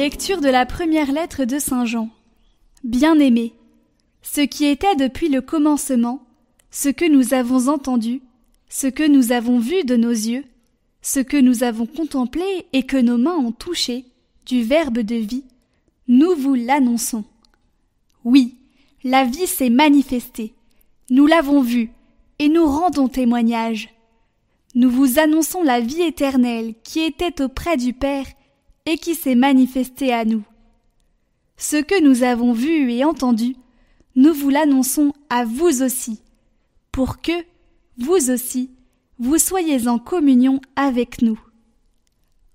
Lecture de la première lettre de Saint Jean. Bien-aimés, ce qui était depuis le commencement, ce que nous avons entendu, ce que nous avons vu de nos yeux, ce que nous avons contemplé et que nos mains ont touché, du Verbe de vie, nous vous l'annonçons. Oui, la vie s'est manifestée, nous l'avons vue, et nous rendons témoignage. Nous vous annonçons la vie éternelle qui était auprès du Père et qui s'est manifestée à nous. Ce que nous avons vu et entendu, nous vous l'annonçons à vous aussi, pour que, vous aussi, vous soyez en communion avec nous.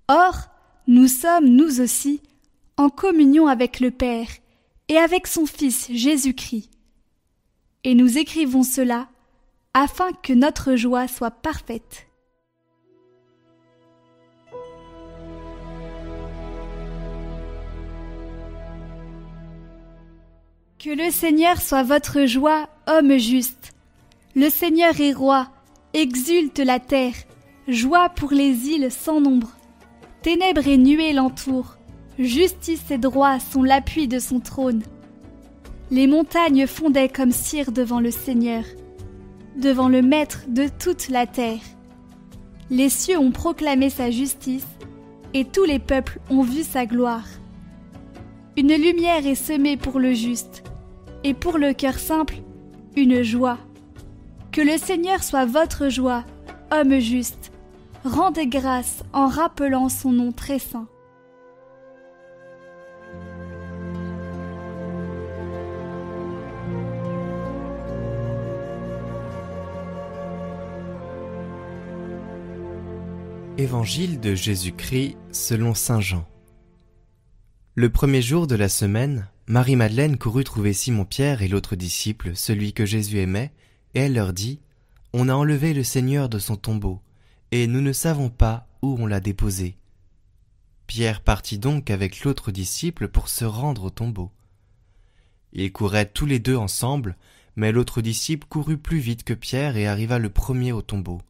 Or, nous sommes, nous aussi, en communion avec le Père et avec son Fils Jésus-Christ. Et nous écrivons cela afin que notre joie soit parfaite. Que le Seigneur soit votre joie, homme juste. Le Seigneur est roi, exulte la terre, joie pour les îles sans nombre. Ténèbres et nuées l'entourent, justice et droit sont l'appui de son trône. Les montagnes fondaient comme cire devant le Seigneur, devant le Maître de toute la terre. Les cieux ont proclamé sa justice, et tous les peuples ont vu sa gloire. Une lumière est semée pour le juste, et pour le cœur simple, une joie. Que le Seigneur soit votre joie, homme juste. Rendez grâce en rappelant son nom très saint. Évangile de Jésus-Christ selon Saint Jean. Le premier jour de la semaine, Marie-Madeleine courut trouver Simon-Pierre et l'autre disciple, celui que Jésus aimait, et elle leur dit On a enlevé le Seigneur de son tombeau, et nous ne savons pas où on l'a déposé. Pierre partit donc avec l'autre disciple pour se rendre au tombeau. Ils couraient tous les deux ensemble, mais l'autre disciple courut plus vite que Pierre et arriva le premier au tombeau.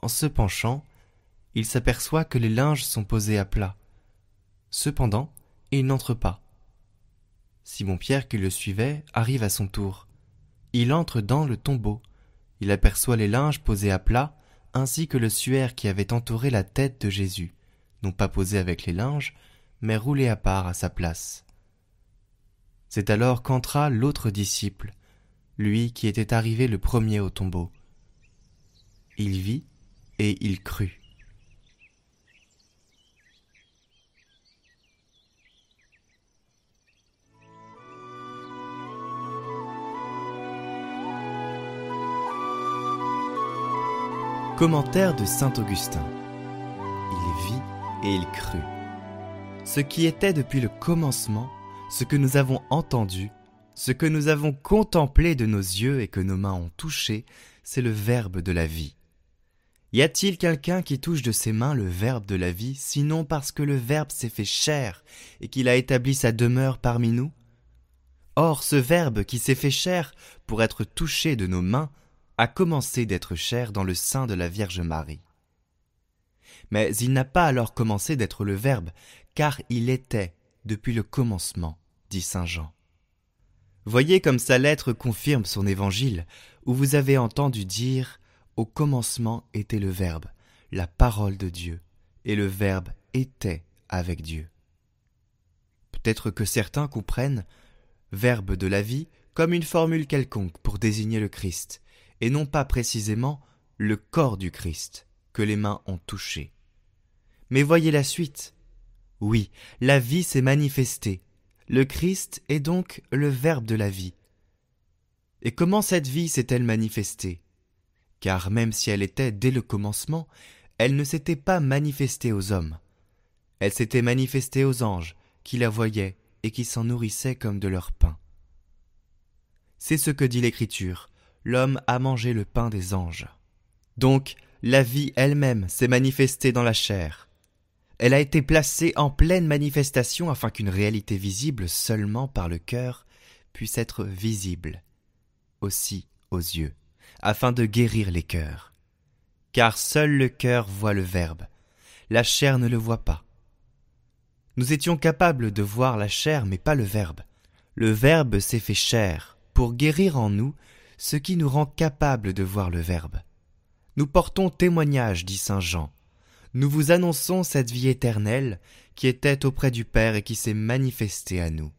En se penchant, il s'aperçoit que les linges sont posés à plat. Cependant, il n'entre pas. Simon-Pierre qui le suivait arrive à son tour. Il entre dans le tombeau. Il aperçoit les linges posés à plat, ainsi que le suaire qui avait entouré la tête de Jésus, non pas posé avec les linges, mais roulé à part à sa place. C'est alors qu'entra l'autre disciple, lui qui était arrivé le premier au tombeau. Il vit et il crut. Commentaire de Saint Augustin. Il vit et il crut. Ce qui était depuis le commencement, ce que nous avons entendu, ce que nous avons contemplé de nos yeux et que nos mains ont touché, c'est le Verbe de la vie. Y a-t-il quelqu'un qui touche de ses mains le Verbe de la vie, sinon parce que le Verbe s'est fait chair et qu'il a établi sa demeure parmi nous? Or, ce Verbe qui s'est fait chair pour être touché de nos mains a commencé d'être chair dans le sein de la Vierge Marie. Mais il n'a pas alors commencé d'être le Verbe, car il était depuis le commencement, dit Saint Jean. Voyez comme sa lettre confirme son évangile, où vous avez entendu dire Au commencement était le Verbe, la parole de Dieu, et le Verbe était avec Dieu. Peut-être que certains comprennent Verbe de la vie comme une formule quelconque pour désigner le Christ, et non pas précisément le corps du Christ que les mains ont touché. Mais voyez la suite. Oui, la vie s'est manifestée. Le Christ est donc le Verbe de la vie. Et comment cette vie s'est-elle manifestée? Car même si elle était dès le commencement, elle ne s'était pas manifestée aux hommes. Elle s'était manifestée aux anges, qui la voyaient et qui s'en nourrissaient comme de leur pain. C'est ce que dit l'Écriture l'homme a mangé le pain des anges. Donc, la vie elle-même s'est manifestée dans la chair. Elle a été placée en pleine manifestation afin qu'une réalité visible seulement par le cœur puisse être visible aussi aux yeux, afin de guérir les cœurs. Car seul le cœur voit le Verbe, la chair ne le voit pas. Nous étions capables de voir la chair, mais pas le Verbe. Le Verbe s'est fait chair pour guérir en nous ce qui nous rend capables de voir le Verbe. Nous portons témoignage, dit Saint Jean. Nous vous annonçons cette vie éternelle qui était auprès du Père et qui s'est manifestée à nous.